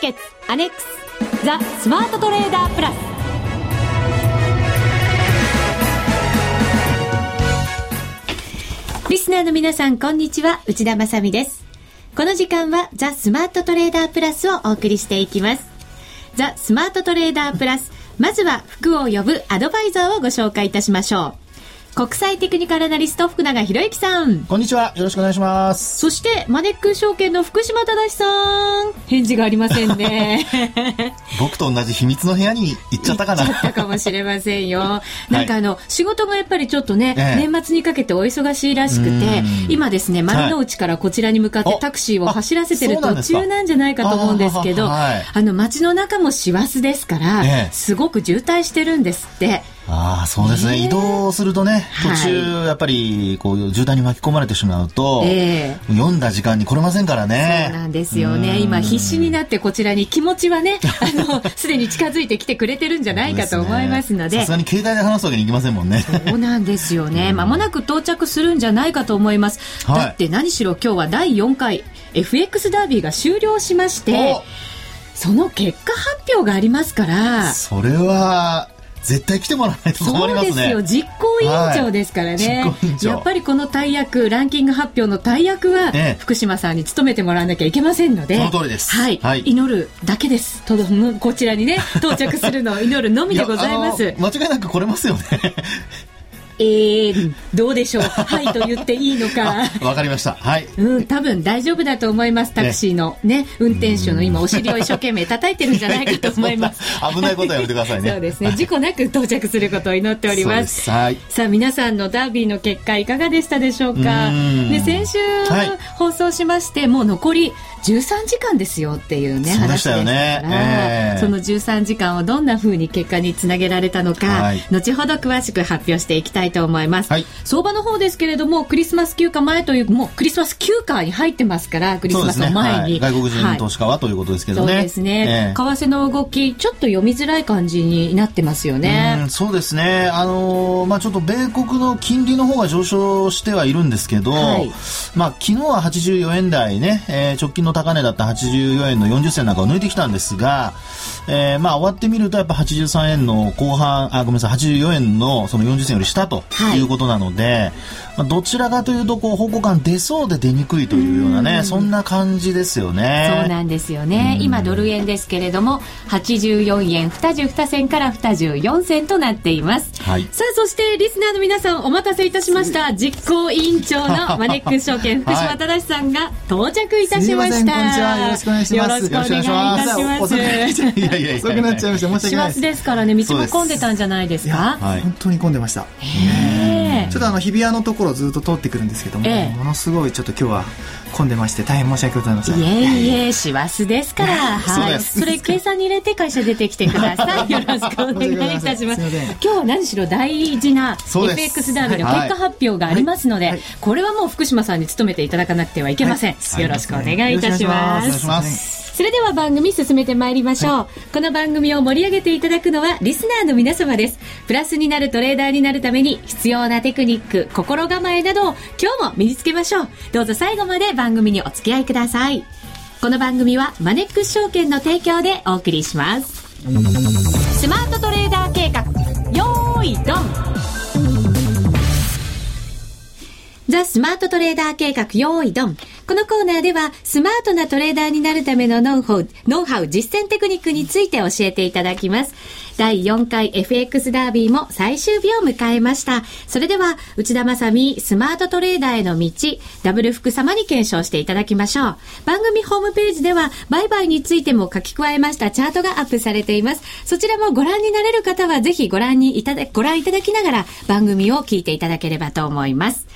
決アネックスザ・スマートトレーダープラスリスナーの皆さん、こんにちは。内田まさです。この時間は、ザ・スマートトレーダープラスをお送りしていきます。ザ・スマートトレーダープラス。まずは、服を呼ぶアドバイザーをご紹介いたしましょう。国際テクニカルアナリスト福永博之さん。こんにちは。よろしくお願いします。そしてマネック証券の福島正さん。返事がありませんね。僕と同じ秘密の部屋に行っちゃったかな。行っちゃったかもしれませんよ。なんかあの、はい、仕事がやっぱりちょっとね、ええ、年末にかけてお忙しいらしくて今ですね丸の内からこちらに向かってタクシーを走らせてる途中なんじゃないかと思うんですけどあの街の中も師走ですから、え、すごく渋滞してるんですってああ、そうですね、移動するとね、途中、やっぱり、こう、渋滞に巻き込まれてしまうと、えー、読んだ時間に来れませんからね。そうなんですよね。今、必死になってこちらに気持ちはね、あの、すでに近づいてきてくれてるんじゃないかと思いますので。さすがに携帯で話すわけにいきませんもんね。そうなんですよね。まもなく到着するんじゃないかと思います。はい、だって何しろ今日は第4回 FX ダービーが終了しまして、その結果発表がありますから。それは、絶対来てもらわないと困りますね。そうですよ。実行委員長ですからね。はい、やっぱりこの大役、ランキング発表の大役は、ええ、福島さんに務めてもらわなきゃいけませんので。その通りです。はい。はい、祈るだけです。とこちらにね、到着するのを祈るのみでございます。間違いなく来れますよね。えー、どうでしょう。はいと言っていいのか。わかりました。はい。うん多分大丈夫だと思いますタクシーの。ね、ね、運転手の今お尻を一生懸命叩いてるんじゃないかと思います。危ないことはやめてくださいね。そうですね。事故なく到着することを祈っております。はい。さあ皆さんのダービーの結果いかがでしたでしょうか？で先週、放送しましてもう残り13時間ですよっていうね話でしたから、ねえ。ー、その13時間をどんなふうに結果につなげられたのか、はい、後ほど詳しく発表していきたいと思います、はい、相場の方ですけれどもクリスマス休暇前というもうクリスマス休暇に入ってますからクリスマスの前に、ねはい、外国人投資家は、ということですけどね。そうですね、えー、為替の動きちょっと読みづらい感じになってますよね。そうですね。あのー、まあちょっと米国の金利の方が上昇してはいるんですけど、まあ昨日は84円台ね、えー、直近の高値だった84円の40銭なんかを抜いてきたんですが、えー、まあ終わってみるとやっぱ83円の後半、あ、ごめんなさい、84円のその40銭より下ということなので、はい、まあ、どちらかというとこう方向感出そうで出にくいというようなね、そんな感じですよね。そうなんですよね。今ドル円ですけれども、84円22銭から24銭となっています。はい、さあ、そしてリスナーの皆さんお待たせいたしました。実行委員長のマネックス証券福島正さんが到着いたしました。はい、よろしくお願いします。よろしくお願いします。いやいや遅くなっちゃいました。申し訳ない です。ですからね、道も混んでたんじゃないですか？はい、本当に混んでました。ちょっとあの日比谷のところずっと通ってくるんですけども、ものすごいちょっと今日は混んでまして大変申し訳ございません。いえいえ、師走ですから、はい。それ計算に入れて会社出てきてください。よろしくお願いいたします。今日は何しろ大事な FX ダービーの結果発表がありますので、これはもう福島さんに務めていただかなくてはいけません。よろしくお願いいたします。それでは番組進めてまいりましょう、はい、この番組を盛り上げていただくのはリスナーの皆様です。プラスになるトレーダーになるために必要なテクニック心構えなどを今日も身につけましょう。どうぞ最後まで番組にお付き合いください。この番組はマネックス証券の提供でお送りします。スマートトレーダー計画よーいドン。ザ・スマートトレーダー計画用意ドンこのコーナーでは、スマートなトレーダーになるためのノウハウ、ノウハウ実践テクニックについて教えていただきます。第4回 FX ダービーも最終日を迎えました。それでは、内田正美スマートトレーダーへの道、ダブル福様に検証していただきましょう。番組ホームページでは、売買についても書き加えましたチャートがアップされています。そちらもご覧になれる方は、ぜひご覧にいただ、ご覧いただきながら、番組を聞いていただければと思います。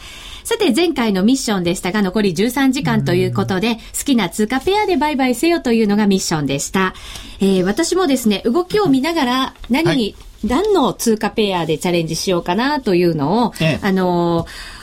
さて、前回のミッションでしたが、残り13時間ということで、好きな通貨ペアで売買せよというのがミッションでした。えー、私もですね、動きを見ながら、何に、はい、何の通貨ペアでチャレンジしようかなというのを、ええ、あのー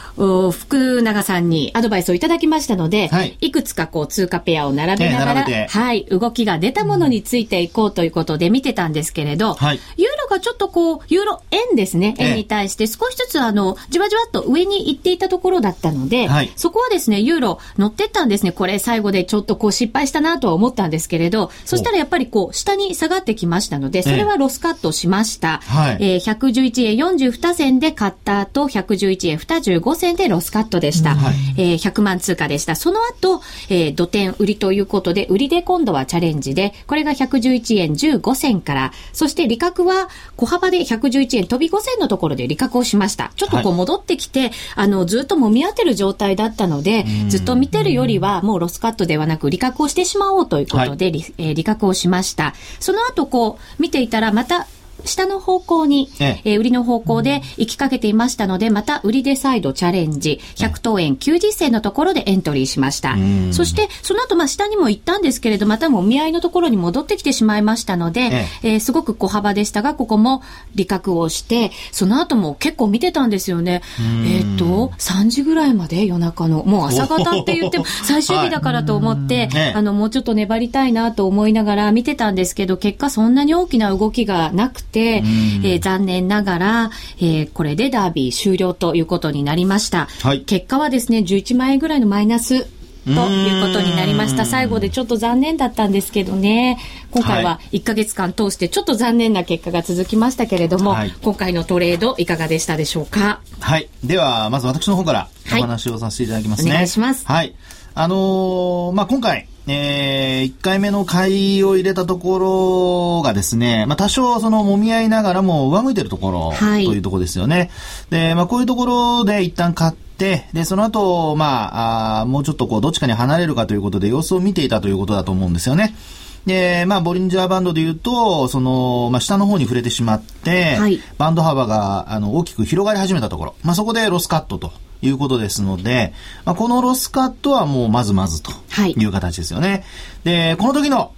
福永さんにアドバイスをいただきましたので、はい、いくつかこう通貨ペアを並べながら、はい、動きが出たものについていこうということで見てたんですけれど、はい、ユーロがちょっとこう、ユーロ円ですね、円に対して少しずつあの、じわじわっと上に行っていたところだったので、はい、そこはですね、ユーロ乗ってったんですね。これ最後でちょっとこう失敗したなとは思ったんですけれど、そしたらやっぱりこう、下に下がってきましたので、それはロスカットしました。はい、えー、111円42銭で買った後、111円25銭でロスカットでした。はい、えー、100万通貨でした。その後、えー、土点売りということで、売りで今度はチャレンジで、これが111円15銭から、そして利確は小幅で111円飛び5銭のところで利確をしました。ちょっとこう戻ってきて、はい、あの、ずっと揉み当てる状態だったので、ずっと見てるよりはもうロスカットではなく利確をしてしまおうということで、はい、えー、利確をしました。その後こう見ていたらまた下の方向に、ええ。ー、売りの方向で行きかけていましたので、また売りで再度チャレンジ、100等円90銭のところでエントリーしました。そして、その後、まあ、下にも行ったんですけれど、またもみ合いのところに戻ってきてしまいましたので、ええ。ー、すごく小幅でしたが、ここも利確をして、その後も結構見てたんですよね。えっ、ー、と、3時ぐらいまで夜中の、もう朝方って言っても、最終日だからと思って、はい、あの、もうちょっと粘りたいなと思いながら見てたんですけど、結果そんなに大きな動きがなくて、て、えー、残念ながら、えー、これでダービー終了ということになりました。はい、結果はですね、11万円ぐらいのマイナスということになりました。最後でちょっと残念だったんですけどね。今回は1ヶ月間通してちょっと残念な結果が続きましたけれども、はい、今回のトレードいかがでしたでしょうか？はい。では、まず私の方からお話をさせていただきますね。はい、お願いします。はい。あのー、まあ、今回、えー、1回目の買いを入れたところがですね、まあ、多少その揉み合いながらも上向いてるところ、というところですよね。で、まあ、こういうところで一旦買って、で、その後、まあ、あもうちょっとこう、どっちかに離れるかということで様子を見ていたということだと思うんですよね。で、まあ、ボリンジャーバンドで言うと、その、まあ、下の方に触れてしまって、はい、バンド幅が、あの、大きく広がり始めたところ、まあ、そこでロスカットと。いうことですので、まあ、このロスカットはもうまずまずという形ですよね。はい、で、この時の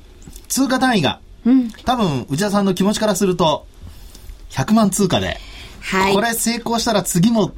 通貨単位が、うん、多分内田さんの気持ちからすると、100万通貨で、はい、これ成功したら次も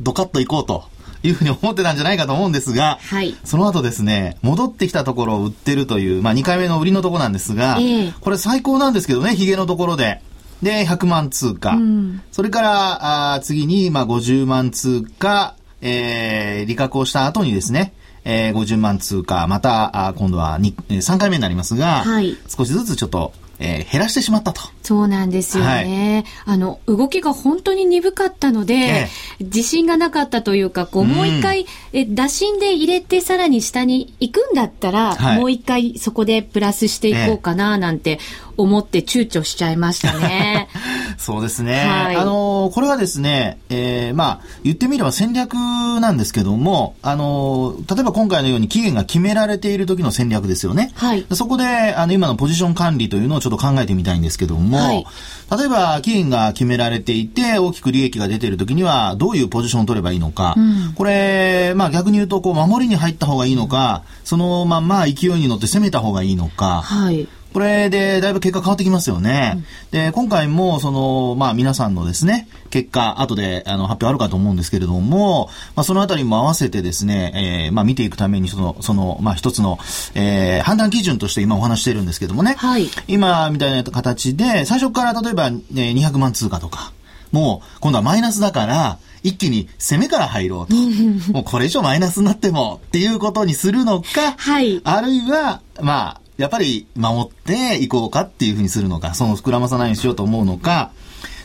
ドカッといこうと。いうふうに思ってたんじゃないかと思うんですが、はい、その後ですね、戻ってきたところを売ってるという、まあ2回目の売りのところなんですが、えー、これ最高なんですけどね、ヒゲのところで。で、100万通貨。うん、それから、あ次に、まあ、50万通貨、えー、利確をした後にですね、えー、50万通貨、また、あ今度は2、3回目になりますが、はい、少しずつちょっと、えー、減らしてしまったと。そうなんですよね。はい、あの、動きが本当に鈍かったので、えー、自信がなかったというか、こう、もう一回、え、打診で入れてさらに下に行くんだったら、はい、もう一回そこでプラスしていこうかな、なんて思って躊躇しちゃいましたね。そうですね。はい、あのー、これはですね、えー、まあ、言ってみれば戦略なんですけども、あのー、例えば今回のように期限が決められている時の戦略ですよね。はい。そこで、あの、今のポジション管理というのをちょっと考えてみたいんですけども、はい、例えば期限が決められていて、大きく利益が出ている時には、どういうポジションを取ればいいのか、うん、これ、まあ逆に言うと、こう、守りに入った方がいいのか、そのまま勢いに乗って攻めた方がいいのか、はい。これでだいぶ結果変わってきますよね。うん、で、今回もその、まあ皆さんのですね、結果、後であの発表あるかと思うんですけれども、まあそのあたりも合わせてですね、えー、まあ見ていくためにその、その、まあ一つの、えー、判断基準として今お話してるんですけどもね、はい、今みたいな形で、最初から例えば、ね、200万通貨とか、もう今度はマイナスだから、一気に攻めから入ろうと。もうこれ以上マイナスになってもっていうことにするのか、はい、あるいは、まあ、やっぱり守っていこうかっていうふうにするのか、その膨らまさないようにしようと思うのか、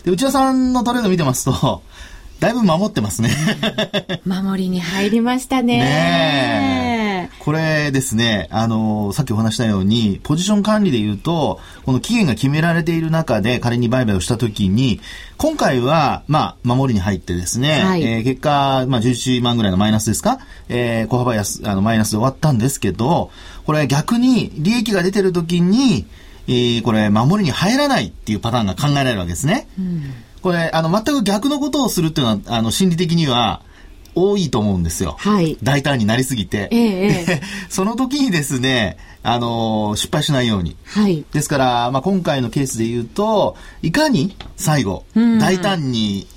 で、内田さんのトレード見てますと、だいぶ守ってますね。守りに入りましたね。ねこれですね、あの、さっきお話したように、ポジション管理で言うと、この期限が決められている中で仮に売買をしたときに、今回は、まあ、守りに入ってですね、はい、えー、結果、まあ、11万ぐらいのマイナスですかえー、小幅安、あの、マイナスで終わったんですけど、これ逆に利益が出てるときに、えー、これ、守りに入らないっていうパターンが考えられるわけですね。うんこれ、あの、全く逆のことをするっていうのは、あの、心理的には、多いと思うんですよ。はい。大胆になりすぎて。ええ、その時にですね、あのー、失敗しないように。はい。ですから、まあ、今回のケースで言うと、いかに最後、大胆に、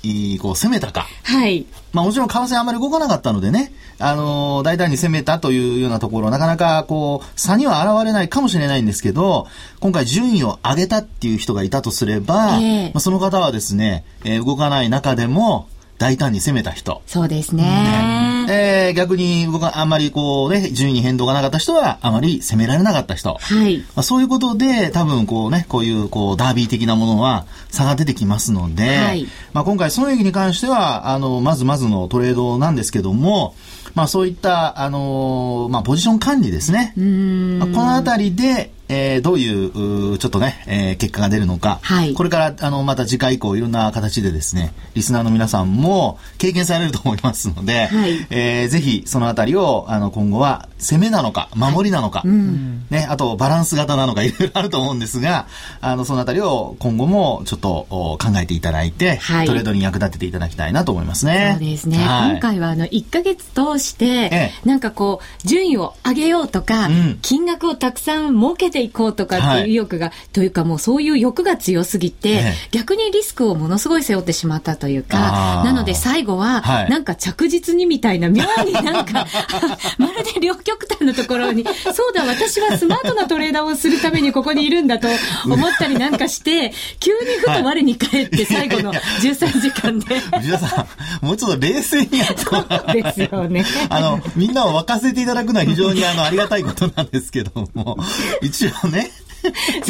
こう、攻めたか。はい。まあ、もちろん為替あまり動かなかったのでね、あのー、大胆に攻めたというようなところ、なかなか、こう、差には現れないかもしれないんですけど、今回順位を上げたっていう人がいたとすれば、えー、まあ、その方はですね、えー、動かない中でも、大胆に攻めた人。そうですね。ねえー、逆に僕はあんまりこうね、順位に変動がなかった人はあまり攻められなかった人。はい。まあ、そういうことで多分こうね、こういうこうダービー的なものは差が出てきますので、はい。まあ今回損益に関しては、あの、まずまずのトレードなんですけども、まあそういった、あのー、まあポジション管理ですね。まあ、このあたりで、えー、どういう、ちょっとね、えー、結果が出るのか、はい、これから、あの、また次回以降、いろんな形でですね、リスナーの皆さんも経験されると思いますので、はい、えー、ぜひ、そのあたりを、あの、今後は、攻めなのか、守りなのか、はい。うん、ね、あと、バランス型なのか、いろいろあると思うんですが、あの、そのあたりを今後も、ちょっと、考えていただいて、はい、トレードに役立てていただきたいなと思いますね。そうですね。はい、今回は、あの、1ヶ月通して、ええ、なんかこう、順位を上げようとか、うん、金額をたくさん儲けていこうとか、っていう意欲が、はい、というかもうそういう欲が強すぎて、ね、逆にリスクをものすごい背負ってしまったというか、なので最後は、なんか着実にみたいな、妙になんか まるで両極端のところに、そうだ、私はスマートなトレーダーをするためにここにいるんだと思ったりなんかして、急にふと我に返って最後の13時間で。藤田さん、もうちょっと冷静にやっそうですよね。あの、みんなを沸かせていただくのは非常にあの、ありがたいことなんですけども、一 応ね、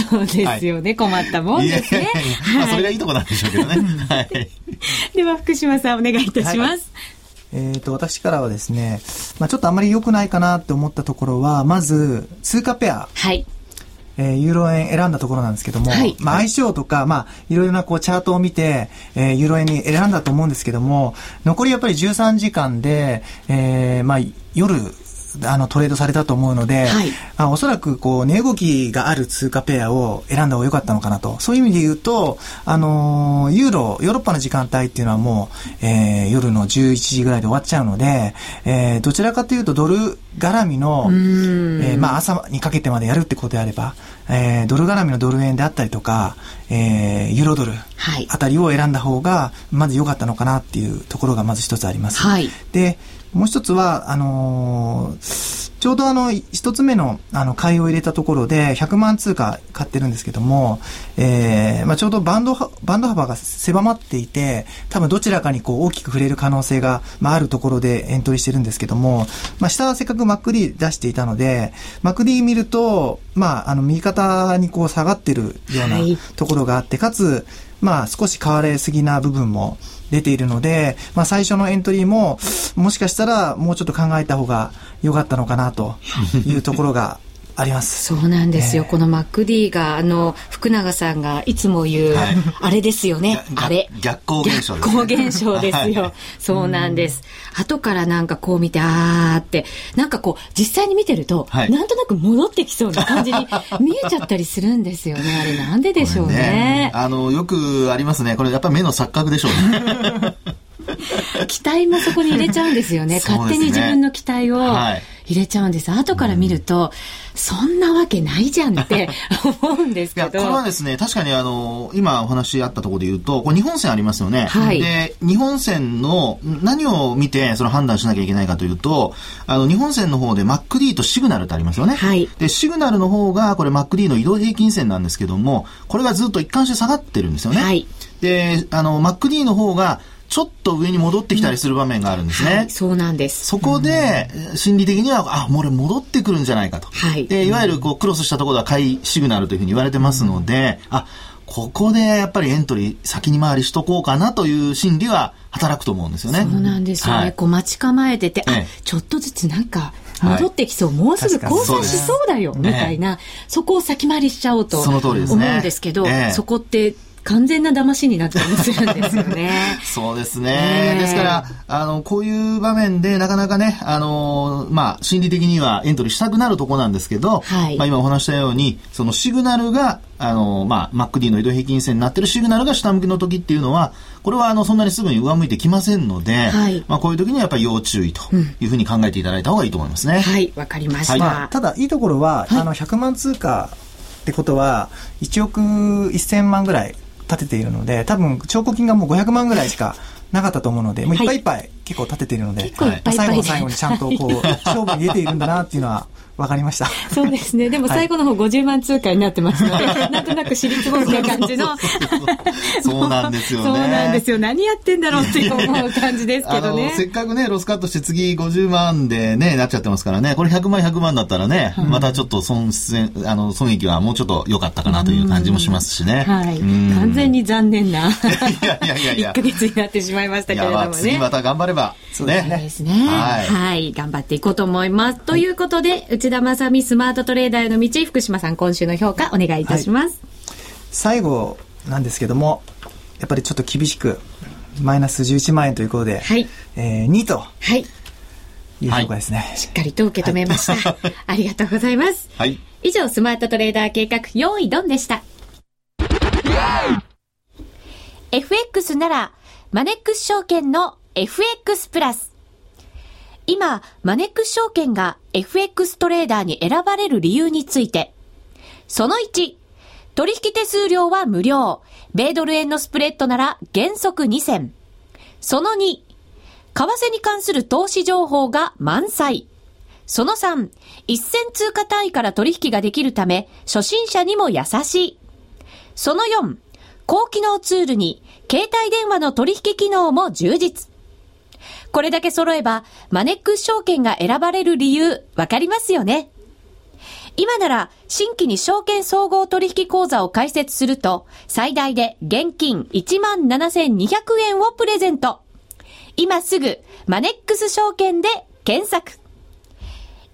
そうですよね、はい、困ったもんですね。まあ、それがいいとこなんでしょうけどね。はい。では、福島さん、お願いいたします。はいえっ、ー、と、私からはですね、まあちょっとあんまり良くないかなって思ったところは、まず、通貨ペア。はい。えー、ユーロ円選んだところなんですけども、はい、まあ相性とか、まあいろいろなこうチャートを見て、えー、ユーロ円に選んだと思うんですけども、残りやっぱり13時間で、えー、まあ夜あのトレードされたと思うので、はい、あおそらくこう値動きがある通貨ペアを選んだ方が良かったのかなと。そういう意味で言うと、あのー、ユーロ、ヨーロッパの時間帯っていうのはもう、えー、夜の11時ぐらいで終わっちゃうので、えー、どちらかというとドル絡みの、えー、まあ朝にかけてまでやるってことであれば、えー、ドル絡みのドル円であったりとか、えー、ユーロドルあたりを選んだ方が、まず良かったのかなっていうところがまず一つあります。はい、で、もう一つは、あのー、ちょうどあの、一つ目の、あの、買いを入れたところで、100万通貨買ってるんですけども、えー、まあちょうどバンド、バンド幅が狭まっていて、多分どちらかにこう大きく触れる可能性が、まああるところでエントリーしてるんですけども、まあ下はせっかく MacD 出していたので、MacD 見ると、まああの、右肩にこう下がってるようなところがあって、はい、かつ、まあ少し変われすぎな部分も、出ているので、まあ、最初のエントリーも、もしかしたらもうちょっと考えた方が良かったのかなというところがあります。そうなんですよ。えー、この MacD が、あの、福永さんがいつも言う、はい、あれですよね。あれ。逆光現象です、ね。逆光現象ですよ。はい、そうなんです。後からなんかこう見て、あーって、なんかこう、実際に見てると、はい、なんとなく戻ってきそうな感じに 見えちゃったりするんですよね。あれなんででしょうね。ねあの、よくありますね。これやっぱ目の錯覚でしょうね。期待もそこに入れちゃうんですよね。ね勝手に自分の期待を入れちゃうんです。後から見ると、そんなわけないじゃんって 思うんですけど。これはですね、確かにあの、今お話あったところで言うと、これ日本線ありますよね。はい。で、日本線の何を見てその判断しなきゃいけないかというと、あの、日本線の方で MacD とシグナルってありますよね。はい。で、シグナルの方がこれ MacD の移動平均線なんですけども、これがずっと一貫して下がってるんですよね。はい。で、あの、MacD の方がちょっと上に戻ってきたりする場面があるんですね。うんはい、そうなんです。そこで、心理的には、あ、もう俺戻ってくるんじゃないかと。はい。で、いわゆるこう、クロスしたところは買いシグナルというふうに言われてますので、あ、ここでやっぱりエントリー先に回りしとこうかなという心理は働くと思うんですよね。そうなんですよね。はい、こう待ち構えてて、あ、ちょっとずつなんか戻ってきそう、はい、もうすぐ交差しそうだよ、みたいな、そこを先回りしちゃおうと思うんですけど、そこって完全な騙しになったりもするんですよね。そうですね。ですから、あの、こういう場面でなかなかね、あの、まあ、心理的にはエントリーしたくなるとこなんですけど、はい、まあ今お話したように、そのシグナルが、あの、まあ、MacD の移動平均線になってるシグナルが下向きの時っていうのは、これはあの、そんなにすぐに上向いてきませんので、はい、まあ、こういう時にはやっぱり要注意というふうに考えていただいた方がいいと思いますね。はい、わかりました。まあ、ただ、いいところは、あの、100万通貨ってことは、1億1000万ぐらい立てているので、多分、証拠金がもう500万ぐらいしかなかったと思うので、もういっぱいいっぱい結構立てているので、はい、最後の最後にちゃんとこう、勝負に出ているんだなっていうのは、わかりました。そうですね。でも最後の方50万通貨になってますので、はい、なんとなく尻つぼみな感じの。そうなんですよね。そうなんですよ。何やってんだろうって思う感じですけどね。せっかくね、ロスカットして次50万でね、なっちゃってますからね。これ100万100万だったらね、うん、またちょっと損失、あの、損益はもうちょっと良かったかなという感じもしますしね。はい。完全に残念な。いやいやいやいや。1ヶ月になってしまいましたけれどもね。次また頑張れば。そうですね。ですね。はい、はい。頑張っていこうと思います。ということで、内田正美スマートトレーダーへの道、福島さん、今週の評価お願いいたします。はい、最後なんですけども、やっぱりちょっと厳しく、マイナス11万円ということで、はい、えー、2と。はい。いう評価ですね、はい、しっかりと受け止めました。はい、ありがとうございます。はい。以上、スマートトレーダー計画、用意ドンでした。FX なら、マネックス証券の FX プラス。今、マネックス証券が FX トレーダーに選ばれる理由について。その1、取引手数料は無料。米ドル円のスプレッドなら原則2銭。その2、為替に関する投資情報が満載。その3、一銭通貨単位から取引ができるため、初心者にも優しい。その4、高機能ツールに、携帯電話の取引機能も充実。これだけ揃えば、マネックス証券が選ばれる理由、わかりますよね？今なら、新規に証券総合取引口座を開設すると、最大で現金17,200円をプレゼント。今すぐ、マネックス証券で検索。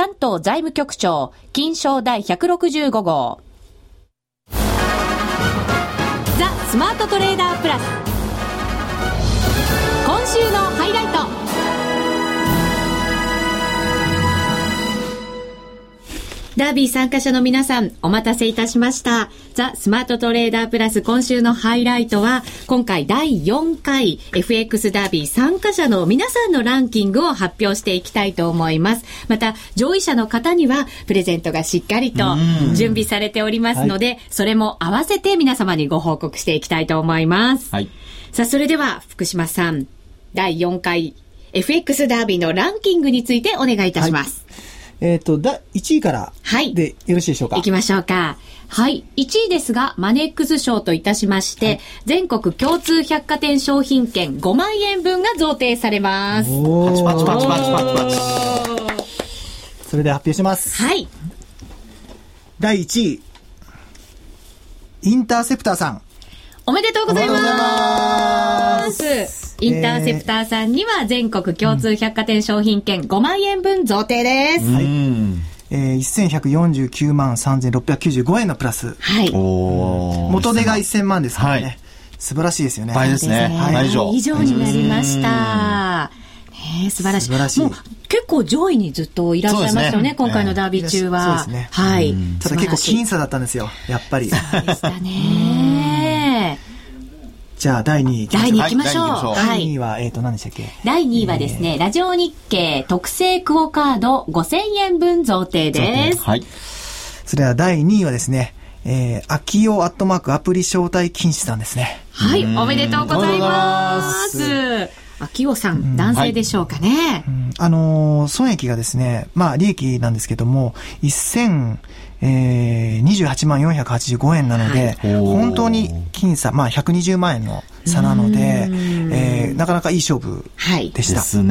関東財務局長、金賞第165号。ザ・スマートトレーダープラス。ダービー参加者の皆さん、お待たせいたしました。ザ・スマートトレーダープラス今週のハイライトは、今回第4回 FX ダービー参加者の皆さんのランキングを発表していきたいと思います。また、上位者の方には、プレゼントがしっかりと準備されておりますので、はい、それも合わせて皆様にご報告していきたいと思います。はい、さあ、それでは、福島さん、第4回 FX ダービーのランキングについてお願いいたします。はいえっ、ー、と、だ、1位からでよろしいでしょうか？行きましょうか。はい。1位ですが、マネックス賞といたしまして、はい、全国共通百貨店商品券5万円分が贈呈されます。パチパチパチパチパチパチ。それで発表します。はい。第1位、インターセプターさん。おめでとうございます。インターセプターさんには全国共通百貨店商品券5万円分贈呈です。はい。えー、1149万3695円のプラス。はい。元手が1000万ですからね。はい、素晴らしいですよね。倍ですね。倍以上。以上になりました。ね素晴らしい。素晴らしい。もう結構上位にずっといらっしゃいましたよね、ね今回のダービー中は。そうですね。はい。ただ結構僅差だったんですよ、やっぱり。そうでしたね。じゃあ、第2位第2位行きましょう。はい。第2位は、えっ、ー、と、何でしたっけ？第2位はですね、えー、ラジオ日経特製クオカード5000円分贈呈です。はい。それでは第2位はですね、えー、秋代アットマークアプリ招待禁止さんですね。はい、おめでとうございます。秋尾さん、うん、男性でしょうかね。はいうん、あのー、損益がですね、まあ、利益なんですけども、1000、えー、28万485円なので、はい、本当に僅差、まあ、120万円の差なので、えー、なかなかいい勝負でした。はい、ですね。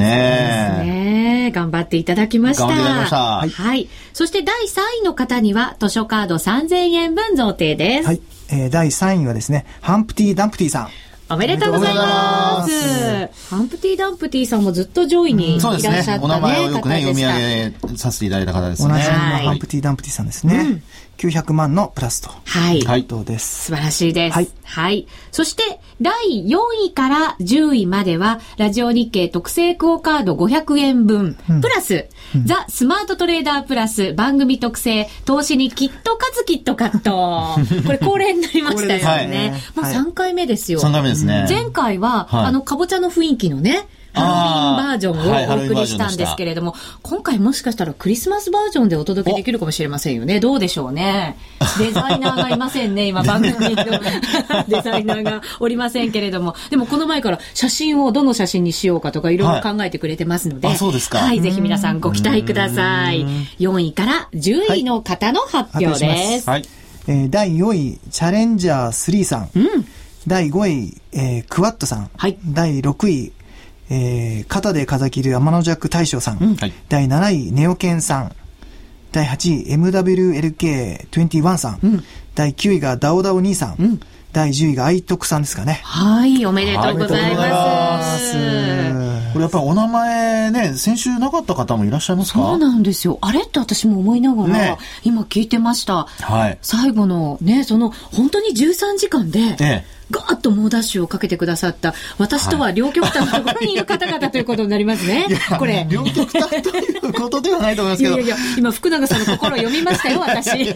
ね頑張っていただきました。頑張っていただきました。はい。はい、そして第3位の方には、図書カード3000円分贈呈です。はい。えー、第3位はですね、ハンプティ・ダンプティさん。おめでとうございます。ハンプティ・ダンプティさんもずっと上位にいらっしゃったね、うん、お名前をよくね、読み上げさせていただいた方ですね。同じハンプティ・ダンプティさんですね。うん900万のプラスと。はい。どうです。素晴らしいです。はい。はい。そして、第4位から10位までは、ラジオ日経特製クオカード500円分、うん、プラス、うん、ザ・スマートトレーダープラス、番組特製、投資にキットカツキットカット。これ恒例になりましたよね。もう3回目ですよ。3回目ですね。前回は、はい、あの、かぼちゃの雰囲気のね、ハロウィンバージョンをお送りしたんですけれども、はい、今回もしかしたらクリスマスバージョンでお届けできるかもしれませんよね。どうでしょうね。デザイナーがいませんね、今番組の デザイナーがおりませんけれども。でもこの前から写真をどの写真にしようかとかいろいろ考えてくれてますので、はい、そうですか。はい、ぜひ皆さんご期待ください。4位から10位の方の発表です。はい。えー、第4位、チャレンジャー3さん。うん。第5位、えー、クワットさん。はい。第6位、えー、肩で風切る天のジャック大将さん、うん。はい、第7位ネオケンさん。第8位 MWLK21 さん、うん、第9位がダオダオ兄さん、うん、第10位がアイトクさんですかね。はい、おめでとうございます。これやっぱりお名前ね、先週なかった方もいらっしゃいますか？そうなんですよ。あれ？って私も思いながら、ね、今聞いてました。はい。最後のね、その、本当に13時間で、ええガーッと猛ダッシュをかけてくださった、私とは両極端のところにいる方々ということになりますね。これ。両極端ということではないと思いますけど。いやいや今、福永さんの心を読みましたよ、私。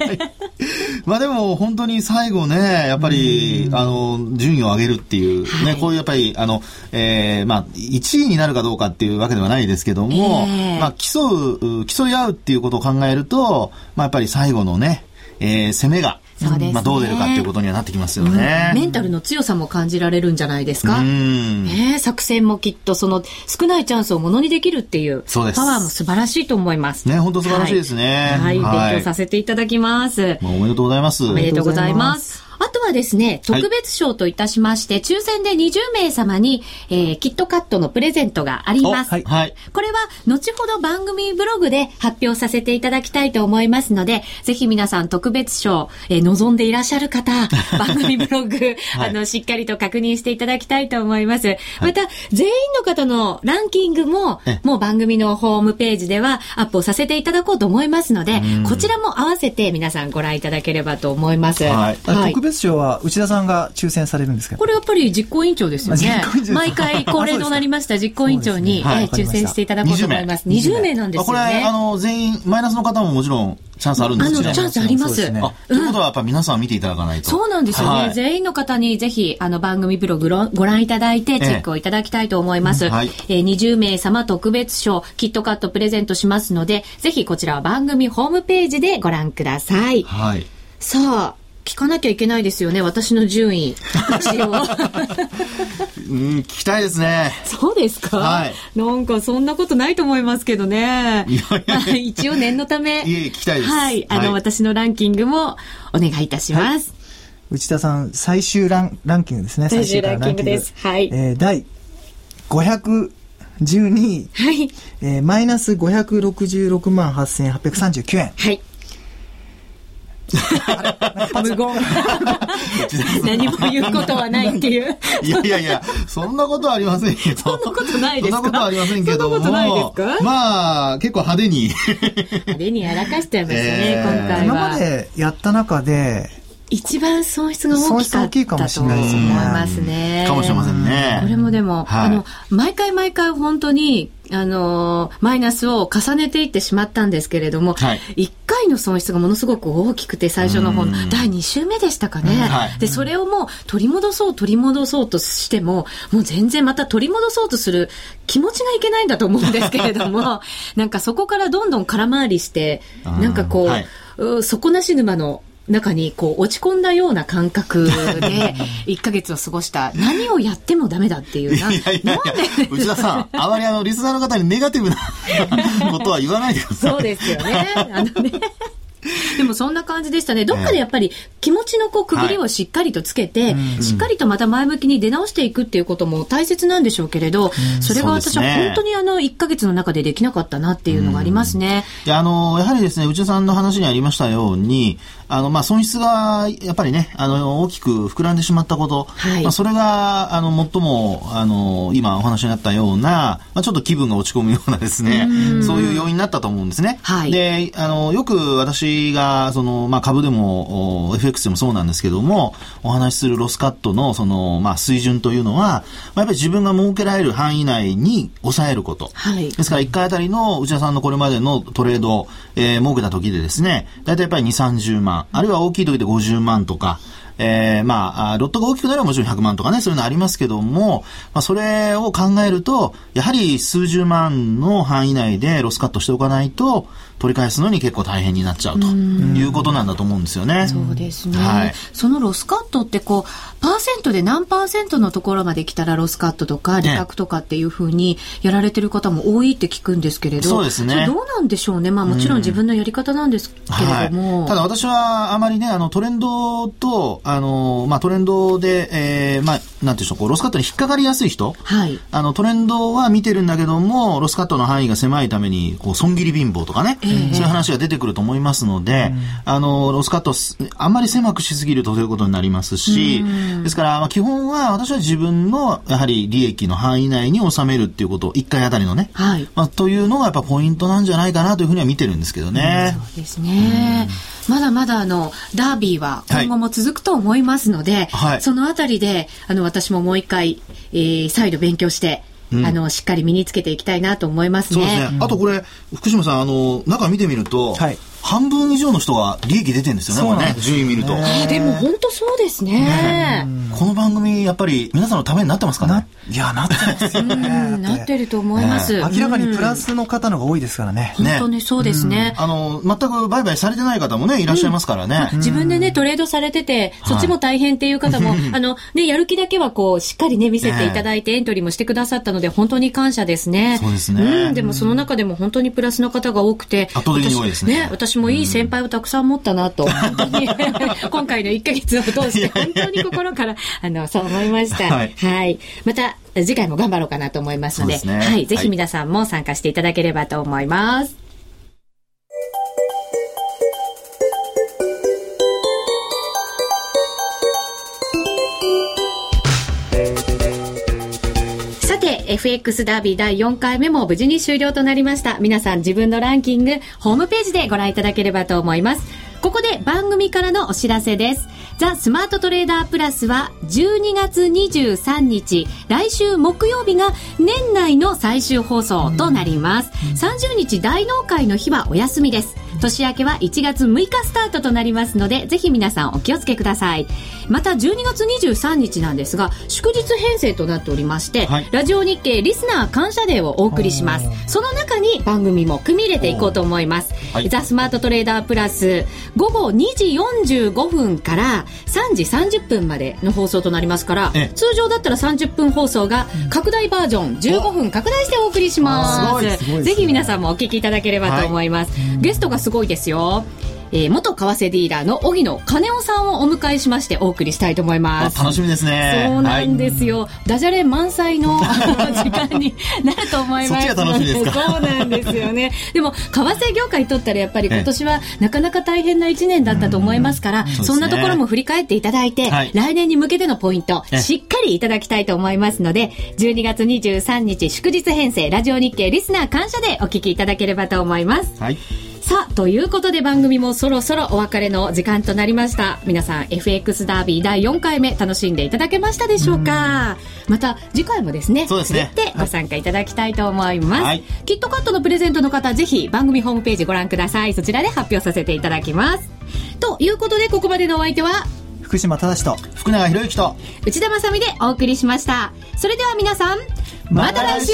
まあでも、本当に最後ね、やっぱり、あの、順位を上げるっていう、ね、はい、こういうやっぱり、あの、えー、まあ、1位になるかどうかっていうわけではないですけども、えー、まあ、競う、競い合うっていうことを考えると、まあ、やっぱり最後のね、えー、攻めが、そうですね、まあ、どう出るかっていうことにはなってきますよね、うん、メンタルの強さも感じられるんじゃないですか？ね、作戦もきっとその少ないチャンスをものにできるっていうパワーも素晴らしいと思います。ね、本当素晴らしいですね。はい、はい、勉強させていただきます。まあ、おめでとうございます。おめでとうございます。あとはですね、特別賞といたしまして、はい、抽選で20名様に、えー、キットカットのプレゼントがあります。はい。これは、後ほど番組ブログで発表させていただきたいと思いますので、ぜひ皆さん特別賞、えー、望んでいらっしゃる方、番組ブログ、はい、あの、しっかりと確認していただきたいと思います。また、全員の方のランキングも、もう番組のホームページではアップをさせていただこうと思いますので、こちらも合わせて皆さんご覧いただければと思います。はい。特別賞は内田さんが抽選されるんですけど。これやっぱり実行委員長ですよね。毎回恒例となりました実行委員長に、はい、抽選していただこうと思います。20名。なんですよね。これあの全員マイナスの方ももちろんチャンスあるんですあのチャンスあります。ね、ということはやっぱ皆さん見ていただかないと。そうなんですよね。はい、全員の方にぜひあの番組ブログご覧いただいてチェックをいただきたいと思います。ええはい、えー、20名様特別賞キットカットプレゼントしますので、ぜひこちらは番組ホームページでご覧ください。はい。さあ、聞かなきゃいけないですよね、私の順位。うん、聞きたいですね。そうですか？はい。なんかそんなことないと思いますけどね。いやいや一応念のため。いえ、聞きたいです。はい。あの、はい、私のランキングもお願いいたします。はい、内田さん、最終ランランキングですね。最終ランキングです。はい。えー、第512位。はい。えー、マイナス566万8839円。はい。無言。何も言うことはないっていう。いやいやいや、そんなことはありませんけど。そんなことないですか？そんなことはありませんけども。そんなことないですか？まあ、結構派手に。派手にやらかしちゃいましたね、えー、今回は。今までやった中で、一番損失が大きかったと思いますね。かもしれませんね。これもでも、はい、あの、毎回毎回本当に、あのマイナスを重ねていってしまったんですけれども、はい、1回の損失がものすごく大きくて、最初の本、第2週目でしたかね、はい、で、それをもう取り戻そう、取り戻そうとしても、もう全然また取り戻そうとする気持ちがいけないんだと思うんですけれども、なんかそこからどんどん空回りして、なんかこう、はい、底なし沼の中にこう落ち込んだような感覚で 1ヶ月を過ごした何をやってもダメだっていうな。いやいやいや内田さん、あまりあの、リスナーの方にネガティブな ことは言わないでください。そうですよね。あのね。でもそんな感じでしたね。どっかでやっぱり気持ちのこう区切りをしっかりとつけて、はい、しっかりとまた前向きに出直していくっていうことも大切なんでしょうけれど、それが私は本当にあの1ヶ月の中でできなかったなっていうのがありますね。いや、あの、やはりですね、内田さんの話にありましたように、あの、まあ、損失が、やっぱりね、あの、大きく膨らんでしまったこと、はい、まあ、それが、あの、最も、あの、今お話になったような、まあ、ちょっと気分が落ち込むようなですね、そういう要因になったと思うんですね。はい、で、あの、よく私が、その、まあ、株でも、FX でもそうなんですけども、お話しするロスカットの、その、まあ、水準というのは、まあ、やっぱり自分が設けられる範囲内に抑えること。はい、ですから、1回あたりの内田さんのこれまでのトレード、えー、設けた時でですね、大体やっぱり2、30万、あるいは大きい時で50万とか、えー、まあ、ロットが大きくなればもちろん100万とかね、そういうのありますけども、まあ、それを考えると、やはり数十万の範囲内でロスカットしておかないと、取り返すのに結構大変になっちゃうということなんだと思うんですよね。そうですね。はい、そのロスカットってこう、パーセントで何パーセントのところまで来たらロスカットとか利確とかっていうふうにやられてる方も多いって聞くんですけれど、そうですね。どうなんでしょうね。まあもちろん自分のやり方なんですけれども。はい、ただ私はあまりね、あのトレンドと、あの、まあトレンドで、えー、まあ、なんていうんでしょう、こうロスカットに引っかかりやすい人、はい、あのトレンドは見てるんだけども、ロスカットの範囲が狭いために、こう損切り貧乏とかね、えー、そういう話が出てくると思いますので、うん、あの、ロスカット、あんまり狭くしすぎるとということになりますし、ですから、まあ、基本は私は自分の、やはり利益の範囲内に収めるっていうこと、1回あたりのね、はい、まあ、というのがやっぱポイントなんじゃないかなというふうには見てるんですけどね。うん、そうですね。まだまだあの、ダービーは今後も続くと思いますので、はい、そのあたりで、あの、私ももう一回、えー、再度勉強して、あの、しっかり身につけていきたいなと思いますね。そうですね。あとこれ、福島さん、あの、中見てみると、はい、半分以上の人が利益出てるんですよね、これね、順位見ると。えー、でも本当そうですね。この番組、やっぱり皆さんのためになってますかねいや、なってますよね。なってると思います。明らかにプラスの方のが多いですからね。本当にそうですね。あの、全く売買されてない方もね、いらっしゃいますからね。自分でね、トレードされてて、そっちも大変っていう方も、あの、ね、やる気だけはこう、しっかりね、見せていただいてエントリーもしてくださったので、本当に感謝ですね。そうですね。でもその中でも本当にプラスの方が多くて、圧倒的に多いですね。私もいい先輩をたくさん持ったなと、本当に今回の1か月を通して本当に心からあのそう思いました。はい、はい。また次回も頑張ろうかなと思いますので、でね、はい、ぜひ皆さんも参加していただければと思います。FX ダービー第4回目も無事に終了となりました。皆さん自分のランキング、ホームページでご覧いただければと思います。ここで番組からのお知らせです。ザ・スマートトレーダープラスは12月23日、来週木曜日が年内の最終放送となります。30日大納会の日はお休みです。年明けは1月6日スタートとなりますので、ぜひ皆さんお気をつけください。また12月23日なんですが、祝日編成となっておりまして、はい、ラジオ日経リスナー感謝デーをお送りします。その中に番組も組み入れていこうと思います。はい、ザ・スマートトレーダープラス、午後2時45分から3時30分までの放送となりますから、通常だったら30分放送が拡大バージョン15分拡大してお送りします。ぜひ皆さんもお聞きいただければと思います。はい、ゲストがすごいですよ。えー、元為替ディーラーの荻野金夫さんをお迎えしましてお送りしたいと思います。楽しみですね。そうなんですよ。はい、ダジャレ満載の 時間になると思います。そ楽しみですそうなんですよね。でも、為替業界にとったらやっぱり今年はなかなか大変な1年だったと思いますから、そんなところも振り返っていただいて、はい、来年に向けてのポイント、しっかりいただきたいと思いますので、12月23日祝日編成ラジオ日経リスナー感謝でお聞きいただければと思います。はい。さあ、ということで番組もそろそろお別れの時間となりました。皆さん、FX ダービー第4回目楽しんでいただけましたでしょうか？また次回もですね、そうですね。てご参加いただきたいと思います。はい、キットカットのプレゼントの方、ぜひ番組ホームページご覧ください。そちらで発表させていただきます。ということで、ここまでのお相手は、福島正と福永博之と内田まさみでお送りしました。それでは皆さん、また来週